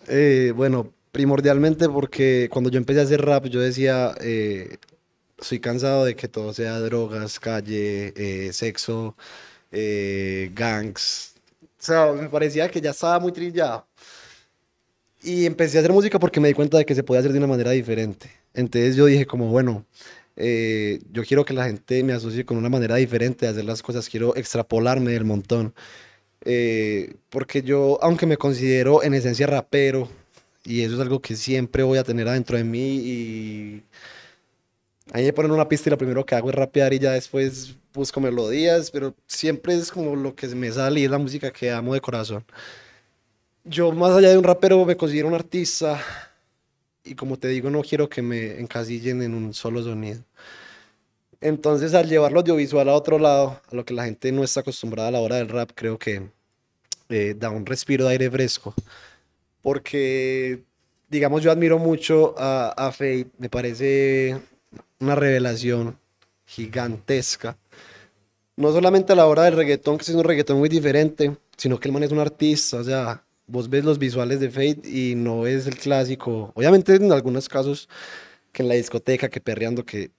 S3: Eh, bueno, primordialmente porque cuando yo empecé a hacer rap yo decía, eh, soy cansado de que todo sea drogas, calle, eh, sexo, gangs. O sea, me parecía que ya estaba muy trillado. Y empecé a hacer música porque me di cuenta de que se podía hacer de una manera diferente. Entonces yo dije como, bueno, Eh, yo quiero que la gente me asocie con una manera diferente de hacer las cosas, quiero extrapolarme del montón. Eh, porque yo, aunque me considero en esencia rapero, y eso es algo que siempre voy a tener adentro de mí, y ahí me ponen una pista y lo primero que hago es rapear y ya después busco melodías, pero siempre es como lo que me sale y es la música que amo de corazón. Yo, más allá de un rapero, me considero un artista y como te digo, no quiero que me encasillen en un solo sonido. Entonces, al llevar lo audiovisual a otro lado, a lo que la gente no está acostumbrada a la hora del rap, creo que eh, da un respiro de aire fresco. Porque, digamos, yo admiro mucho a, a Fate, me parece una revelación gigantesca. No solamente a la hora del reggaetón, que es un reggaetón muy diferente, sino que el man es un artista, o sea, vos ves los visuales de Fate y no es el clásico. Obviamente en algunos casos que en la discoteca, que perreando, que...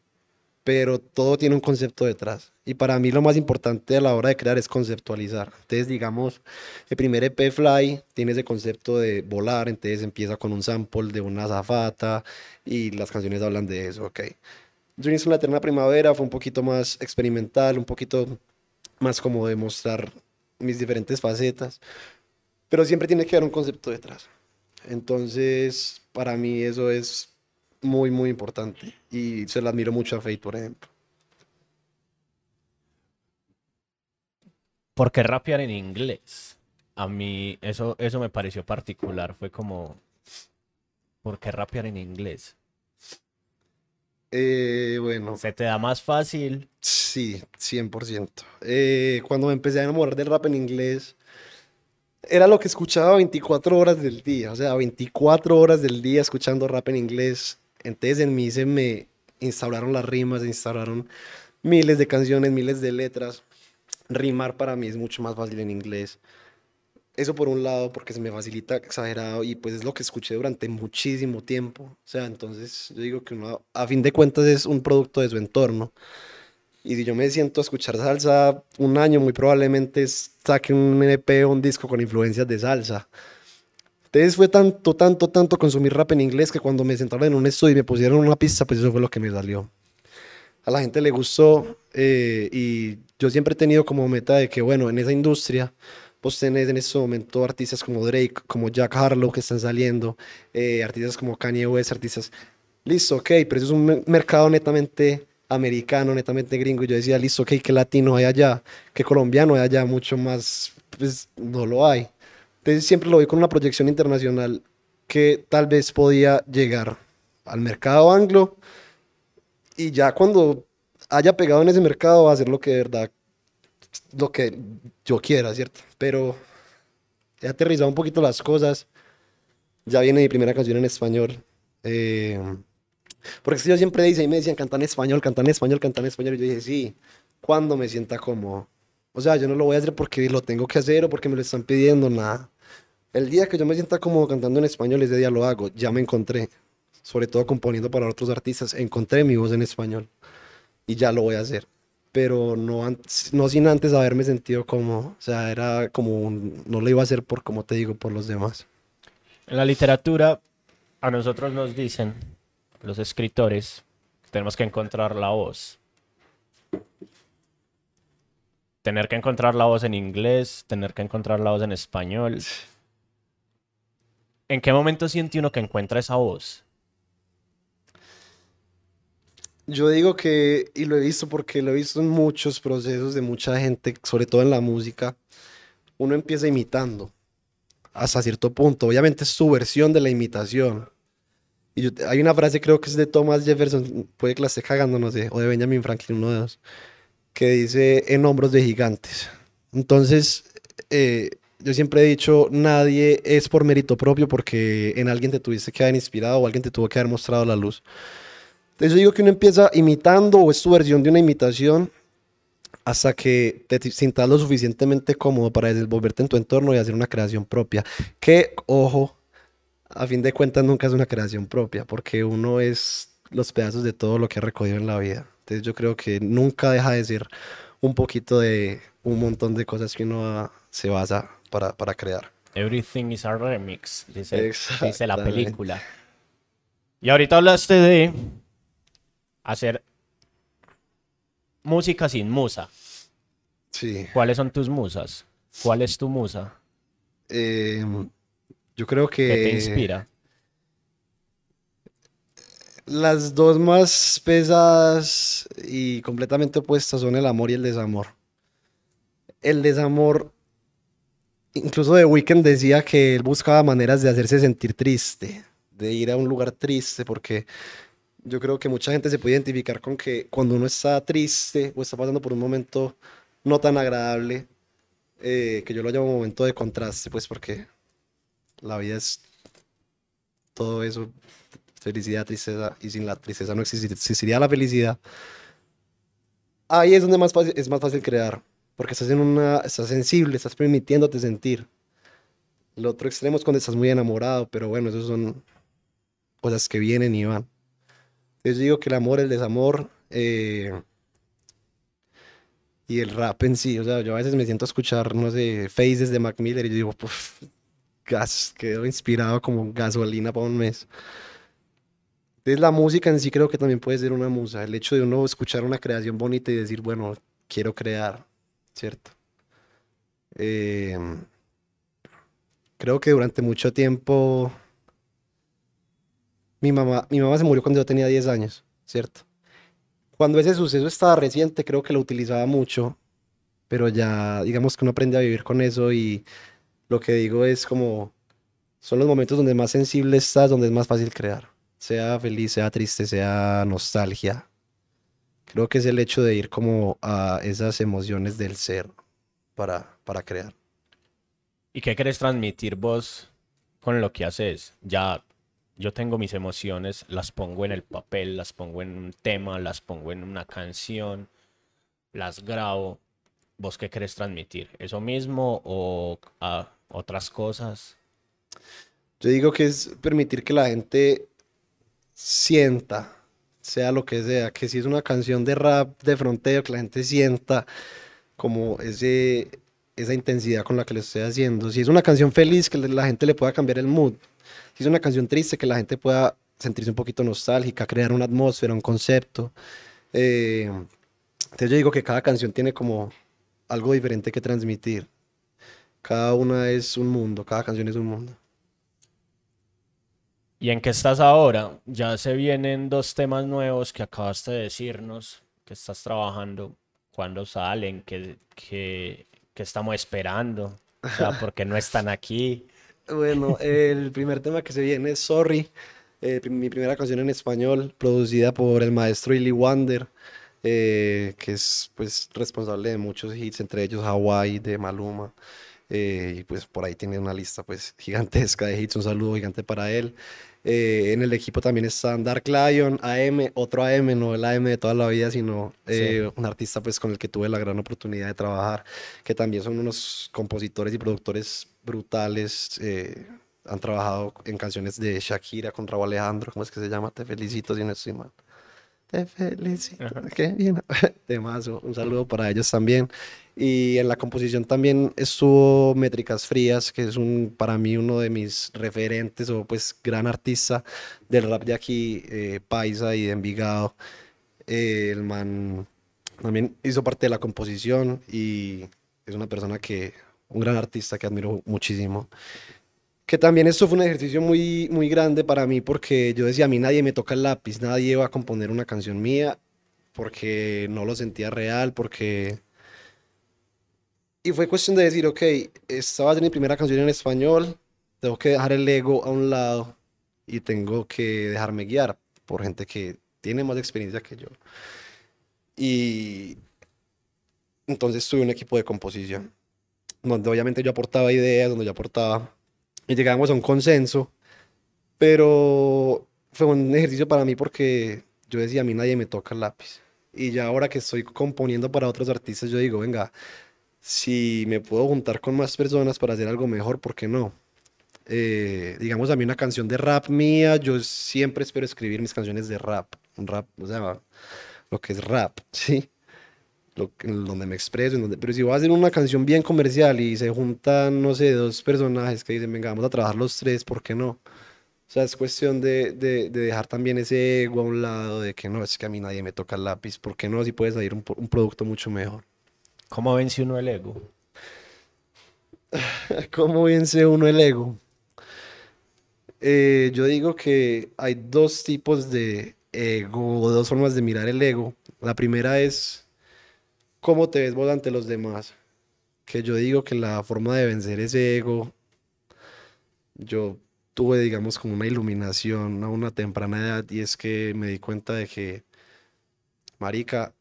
S3: Pero todo tiene un concepto detrás. Y para mí lo más importante a la hora de crear es conceptualizar. Entonces, digamos, el primer EP Fly tiene ese concepto de volar, entonces empieza con un sample de una zafata y las canciones hablan de eso, ok. Dreams from la Eterna Primavera fue un poquito más experimental, un poquito más como de mostrar mis diferentes facetas pero siempre tiene que haber un concepto detrás. Entonces, para mí eso es muy, muy importante y se lo admiro mucho a Faith, por ejemplo.
S2: ¿Por qué rapear en inglés? A mí eso, eso me pareció particular, fue como, ¿por qué rapear en inglés?
S3: Eh, bueno.
S2: ¿Se te da más fácil?
S3: Sí, 100%. Eh, cuando me empecé a enamorar del rap en inglés, era lo que escuchaba 24 horas del día, o sea, 24 horas del día escuchando rap en inglés. Entonces en mí se me instauraron las rimas, se instauraron miles de canciones, miles de letras. Rimar para mí es mucho más fácil en inglés. Eso por un lado, porque se me facilita exagerado y pues es lo que escuché durante muchísimo tiempo. O sea, entonces yo digo que uno a fin de cuentas es un producto de su entorno. Y si yo me siento a escuchar salsa un año, muy probablemente saque un EP o un disco con influencias de salsa. Entonces fue tanto, tanto, tanto consumir rap en inglés que cuando me sentaron en un estudio y me pusieron una pista, pues eso fue lo que me salió. A la gente le gustó eh, y yo siempre he tenido como meta de que, bueno, en esa industria, vos tenés en este momento artistas como Drake, como Jack Harlow que están saliendo, eh, artistas como Kanye West, artistas... Listo, ok, pero eso es un mercado netamente americano, netamente gringo, yo decía, listo, ok, que latino hay allá, que colombiano hay allá, mucho más, pues no lo hay. Entonces siempre lo vi con una proyección internacional que tal vez podía llegar al mercado anglo y ya cuando haya pegado en ese mercado va a hacer lo que de verdad, lo que yo quiera, ¿cierto? Pero he aterrizado un poquito las cosas. Ya viene mi primera canción en español. Eh, porque si yo siempre dice y me decían, cantan español, cantan español, cantan español. Y yo dije, sí, cuando me sienta como O sea, yo no lo voy a hacer porque lo tengo que hacer o porque me lo están pidiendo, nada. El día que yo me sienta como cantando en español, ese día lo hago. Ya me encontré, sobre todo componiendo para otros artistas, encontré mi voz en español y ya lo voy a hacer. Pero no, no sin antes haberme sentido como, o sea, era como, no lo iba a hacer por, como te digo, por los demás.
S2: En la literatura, a nosotros nos dicen los escritores, tenemos que encontrar la voz. Tener que encontrar la voz en inglés, tener que encontrar la voz en español. ¿En qué momento siente uno que encuentra esa voz?
S3: Yo digo que, y lo he visto porque lo he visto en muchos procesos de mucha gente, sobre todo en la música, uno empieza imitando hasta cierto punto. Obviamente es su versión de la imitación. Y hay una frase, creo que es de Thomas Jefferson, puede que la esté cagando, no sé, o de Benjamin Franklin, uno de dos, que dice en hombros de gigantes. Entonces, eh, yo siempre he dicho, nadie es por mérito propio porque en alguien te tuviste que haber inspirado o alguien te tuvo que haber mostrado la luz. Entonces yo digo que uno empieza imitando o es tu versión de una imitación hasta que te sientas lo suficientemente cómodo para desenvolverte en tu entorno y hacer una creación propia. Que, ojo, a fin de cuentas nunca es una creación propia, porque uno es los pedazos de todo lo que ha recogido en la vida. Entonces yo creo que nunca deja de ser un poquito de un montón de cosas que uno se basa para, para crear.
S2: Everything is a remix, dice, dice la película. Y ahorita hablaste de hacer música sin musa.
S3: Sí.
S2: ¿Cuáles son tus musas? ¿Cuál es tu musa?
S3: Eh, yo creo que...
S2: ¿Qué te inspira?
S3: Las dos más pesadas y completamente opuestas son el amor y el desamor. El desamor, incluso The Weeknd decía que él buscaba maneras de hacerse sentir triste, de ir a un lugar triste, porque yo creo que mucha gente se puede identificar con que cuando uno está triste o está pasando por un momento no tan agradable, eh, que yo lo llamo momento de contraste, pues porque la vida es todo eso felicidad, tristeza, y sin la tristeza no existiría la felicidad. Ahí es donde más fácil, es más fácil crear, porque estás, en una, estás sensible, estás permitiéndote sentir. El otro extremo es cuando estás muy enamorado, pero bueno, esos son cosas que vienen y van. Yo digo que el amor, el desamor eh, y el rap en sí, o sea, yo a veces me siento a escuchar, no sé, Faces de Mac Miller y digo, gas, quedo inspirado como gasolina para un mes. Entonces la música en sí creo que también puede ser una musa. El hecho de uno escuchar una creación bonita y decir, bueno, quiero crear, ¿cierto? Em, creo que durante mucho tiempo mi mamá, mi mamá se murió cuando yo tenía 10 años, ¿cierto? Cuando ese suceso estaba reciente, creo que lo utilizaba mucho, pero ya digamos que uno aprende a vivir con eso y lo que digo es como, son los momentos donde más sensible estás, donde es más fácil crear sea feliz, sea triste, sea nostalgia. Creo que es el hecho de ir como a esas emociones del ser para, para crear.
S2: ¿Y qué querés transmitir vos con lo que haces? Ya yo tengo mis emociones, las pongo en el papel, las pongo en un tema, las pongo en una canción, las grabo. ¿Vos qué querés transmitir? ¿Eso mismo o a otras cosas?
S3: Yo digo que es permitir que la gente sienta, sea lo que sea, que si es una canción de rap de fronteo, que la gente sienta como ese, esa intensidad con la que lo estoy haciendo. Si es una canción feliz, que la gente le pueda cambiar el mood. Si es una canción triste, que la gente pueda sentirse un poquito nostálgica, crear una atmósfera, un concepto. Eh, entonces yo digo que cada canción tiene como algo diferente que transmitir. Cada una es un mundo, cada canción es un mundo.
S2: ¿Y en qué estás ahora? Ya se vienen dos temas nuevos que acabaste de decirnos, que estás trabajando. ¿Cuándo salen? ¿Qué, qué, qué estamos esperando? O sea, ¿por qué no están aquí?
S3: Bueno, el primer tema que se viene es Sorry, eh, mi primera canción en español, producida por el maestro Illy Wander, eh, que es pues responsable de muchos hits, entre ellos Hawaii de Maluma. Eh, y pues por ahí tiene una lista pues gigantesca de hits, un saludo gigante para él. Eh, en el equipo también están Dark Lion, AM, otro AM, no el AM de toda la vida, sino eh, un artista pues con el que tuve la gran oportunidad de trabajar, que también son unos compositores y productores brutales. Eh, han trabajado en canciones de Shakira con Raúl Alejandro, ¿cómo es que se llama? Te felicito si no estoy mal. Te felicito. Qué bien. Temazo. Un saludo para ellos también. Y en la composición también estuvo Métricas Frías, que es un, para mí uno de mis referentes o pues gran artista del rap de aquí, eh, Paisa y de Envigado. Eh, el man también hizo parte de la composición y es una persona que, un gran artista que admiro muchísimo. Que también esto fue un ejercicio muy, muy grande para mí porque yo decía, a mí nadie me toca el lápiz, nadie va a componer una canción mía porque no lo sentía real, porque y fue cuestión de decir, ok, estaba en mi primera canción en español, tengo que dejar el ego a un lado y tengo que dejarme guiar por gente que tiene más experiencia que yo. Y entonces tuve un equipo de composición, donde obviamente yo aportaba ideas, donde yo aportaba y llegamos a un consenso, pero fue un ejercicio para mí porque yo decía, a mí nadie me toca el lápiz. Y ya ahora que estoy componiendo para otros artistas, yo digo, venga, si me puedo juntar con más personas para hacer algo mejor, ¿por qué no? Eh, digamos, a mí una canción de rap mía, yo siempre espero escribir mis canciones de rap, un rap, o sea, lo que es rap, ¿sí? Lo, donde me expreso, donde, pero si voy a hacer una canción bien comercial y se juntan, no sé, dos personajes que dicen, venga, vamos a trabajar los tres, ¿por qué no? O sea, es cuestión de, de, de dejar también ese ego a un lado, de que no, es que a mí nadie me toca el lápiz, porque no, si puede salir un, producto mucho mejor.
S2: ¿Cómo vence uno el ego?
S3: ¿Cómo vence uno el ego? Eh, yo digo que hay dos tipos de ego, o dos formas de mirar el ego. La primera es cómo te ves vos ante los demás. Que yo digo que la forma de vencer ese ego, yo tuve, digamos, como una iluminación a una temprana edad y es que me di cuenta de que, marica,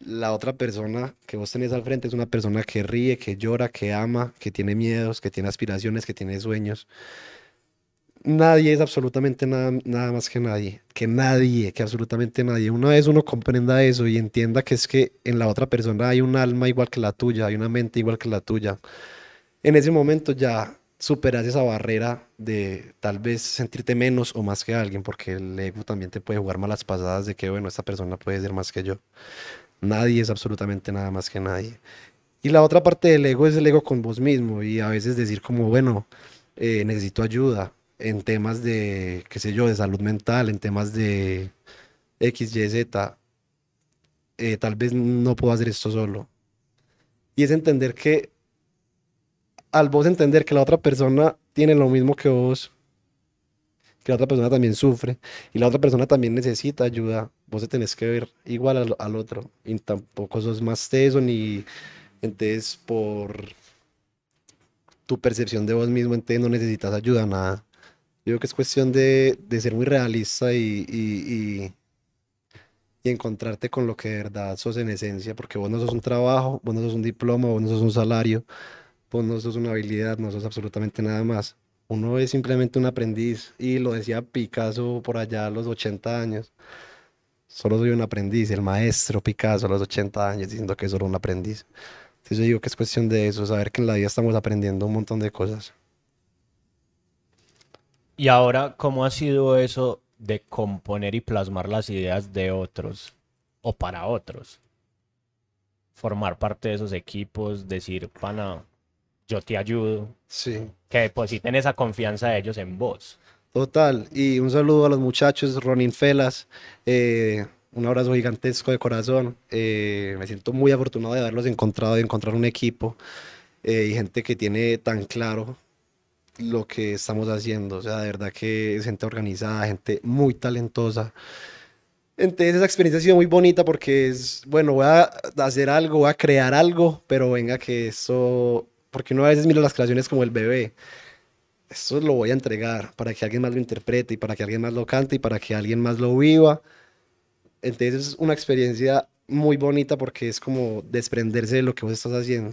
S3: la otra persona que vos tenés al frente es una persona que ríe, que llora, que ama, que tiene miedos, que tiene aspiraciones, que tiene sueños. Nadie es absolutamente nada, nada más que nadie, que nadie, que absolutamente nadie. Una vez uno comprenda eso y entienda que es que en la otra persona hay un alma igual que la tuya, hay una mente igual que la tuya. En ese momento ya superas esa barrera de tal vez sentirte menos o más que alguien, porque el ego también te puede jugar malas pasadas de que, bueno, esta persona puede ser más que yo. Nadie es absolutamente nada más que nadie. Y la otra parte del ego es el ego con vos mismo y a veces decir como, bueno, eh, necesito ayuda en temas de, qué sé yo, de salud mental, en temas de X, Y, Z. eh, tal vez no puedo hacer esto solo. Y es entender que al vos entender que la otra persona tiene lo mismo que vos, que la otra persona también sufre y la otra persona también necesita ayuda, vos te tenés que ver igual al, al otro y tampoco sos más teso ni entonces por tu percepción de vos mismo, entonces no necesitas ayuda, nada. Yo creo que es cuestión de, ser muy realista y, encontrarte con lo que de verdad sos en esencia, porque vos no sos un trabajo, vos no sos un diploma, vos no sos un salario, vos no sos una habilidad, no sos absolutamente nada más. Uno es simplemente un aprendiz y lo decía Picasso por allá a los 80 años. Solo soy un aprendiz, el maestro Picasso a los 80 años diciendo que es solo un aprendiz. Entonces digo que es cuestión de eso, saber que en la vida estamos aprendiendo un montón de cosas.
S2: Y ahora, ¿cómo ha sido eso de componer y plasmar las ideas de otros o para otros? Formar parte de esos equipos, decir, pana, yo te ayudo,
S3: Sí,
S2: que depositen esa confianza de ellos en vos.
S3: total. Y un saludo a los muchachos, Ronin Felas. eh, un abrazo gigantesco de corazón. eh, me siento muy afortunado de haberlos encontrado, de encontrar un equipo eh, y gente que tiene tan claro lo que estamos haciendo. O sea, de verdad que es gente organizada, gente muy talentosa. Entonces esa experiencia ha sido muy bonita porque es, bueno, voy a hacer algo, voy a crear algo, pero venga que eso, porque uno a veces mira las creaciones como el bebé. Esto lo voy a entregar para que alguien más lo interprete y para que alguien más lo cante y para que alguien más lo viva. Entonces es una experiencia muy bonita porque es como desprenderse de lo que vos estás haciendo.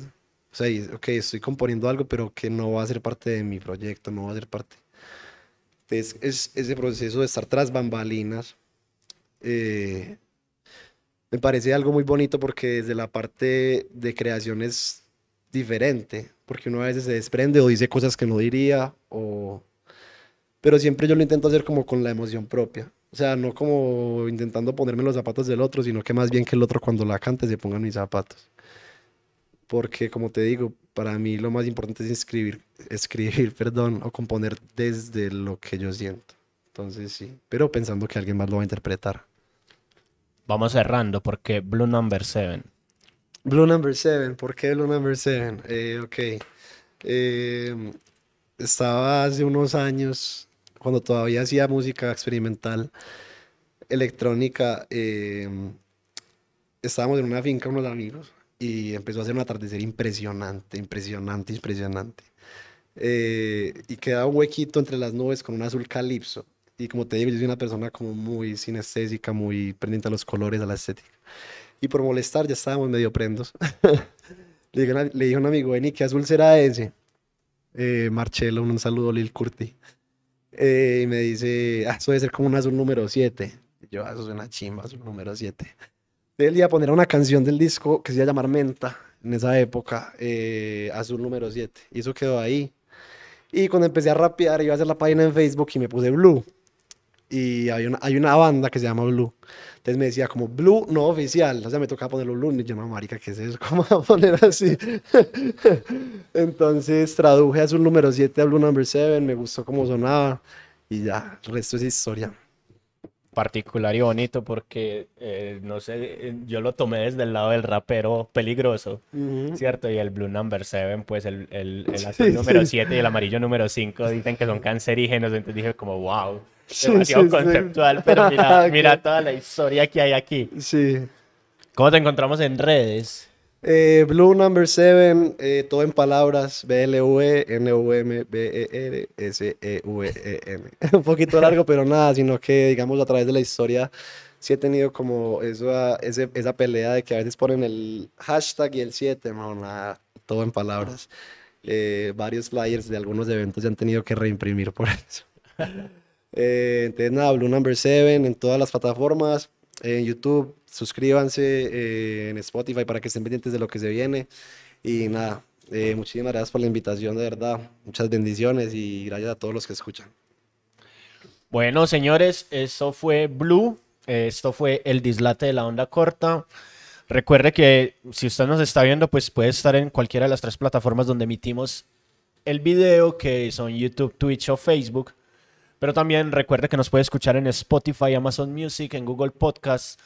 S3: O sea, ok, estoy componiendo algo, pero que no va a ser parte de mi proyecto, no va a ser parte. Entonces es ese proceso de estar tras bambalinas. eh, me parece algo muy bonito porque desde la parte de creación es diferente, porque uno a veces se desprende o dice cosas que no diría, o... pero siempre yo lo intento hacer como con la emoción propia. O sea, no como intentando ponerme los zapatos del otro, sino que más bien que el otro cuando la cante se ponga mis zapatos. Porque como te digo, para mí lo más importante es escribir, escribir, perdón, o componer desde lo que yo siento. Entonces sí, pero pensando que alguien más lo va a interpretar.
S2: Vamos cerrando porque Blue Number 7.
S3: Blue Number 7, ¿por qué Blue Number 7? Eh, ok. Eh, estaba hace unos años, cuando todavía hacía música experimental, electrónica, eh, estábamos en una finca unos amigos y empezó a hacer un atardecer impresionante, impresionante, impresionante. Eh, y quedaba un huequito entre las nubes con un azul calipso. Y como te digo, yo soy una persona como muy sinestésica, muy pendiente a los colores, a la estética. Y por molestar ya estábamos medio prendos. le, dije, una- le dije a un amigo, vení, ¿qué azul será ese? Eh, Marcelo, un saludo, Lil Curti. Eh, y me dice, ah, eso debe ser como un azul número 7. Y yo, ah, eso suena chimba, azul número 7. Él iba a poner una canción del disco que se iba a llamar Menta, en esa época, eh, azul número 7. Y eso quedó ahí. Y cuando empecé a rapear, iba a hacer la página en Facebook y me puse Blue. Y hay una, hay una banda que se llama Blue. Entonces me decía como Blue no oficial. O sea, me tocaba ponerlo Blue. Y yo, no, marica, ¿qué es eso? ¿Cómo va a poner así? Entonces traduje azul número 7 a Blue number 7. Me gustó cómo sonaba. Y ya, el resto es historia.
S2: Particular y bonito porque, eh, no sé, eh, yo lo tomé desde el lado del rapero peligroso, ¿cierto? Y el Blue Number 7, pues el, el, el azul
S3: Sí,
S2: número
S3: sí.
S2: 7 y el amarillo número 5 dicen que son cancerígenos, entonces dije como, wow,
S3: Sí,
S2: demasiado
S3: sí, sí.
S2: conceptual, pero mira, mira toda la historia que hay aquí.
S3: Sí.
S2: ¿Cómo te encontramos en redes?
S3: Eh, Blue Number 7, eh, todo en palabras, E B-L-U-E-N-U-M-B-E-R-S-E-V-E-N. E Un poquito largo, pero nada, sino que, digamos, a través de la historia sí he tenido como eso, ese- esa pelea de que a veces ponen el hashtag y el 7, no, nada, todo en palabras. Eh, varios flyers de algunos eventos se han tenido que reimprimir por eso. Eh, entonces, nada, Blue Number 7 en todas las plataformas, en YouTube, suscríbanse, eh, en Spotify para que estén pendientes de lo que se viene. Y nada, eh, muchísimas gracias por la invitación, de verdad. Muchas bendiciones y gracias a todos los que escuchan.
S2: Bueno, señores, eso fue Blue. Esto fue el dislate de la onda corta. Recuerde que si usted nos está viendo, pues puede estar en cualquiera de las tres plataformas donde emitimos el video, que son YouTube, Twitch o Facebook. Pero también recuerde que nos puede escuchar en Spotify, Amazon Music, en Google Podcasts.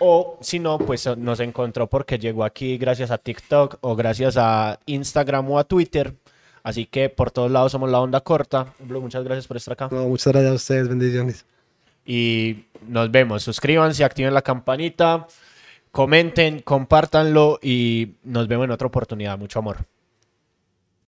S2: O si no, pues nos encontró porque llegó aquí gracias a TikTok o gracias a Instagram o a Twitter. Así que por todos lados somos la onda corta. Blue, muchas gracias por estar acá.
S3: No, muchas gracias a ustedes, bendiciones.
S2: Y nos vemos. Suscríbanse, activen la campanita, comenten, compártanlo y nos vemos en otra oportunidad. Mucho amor.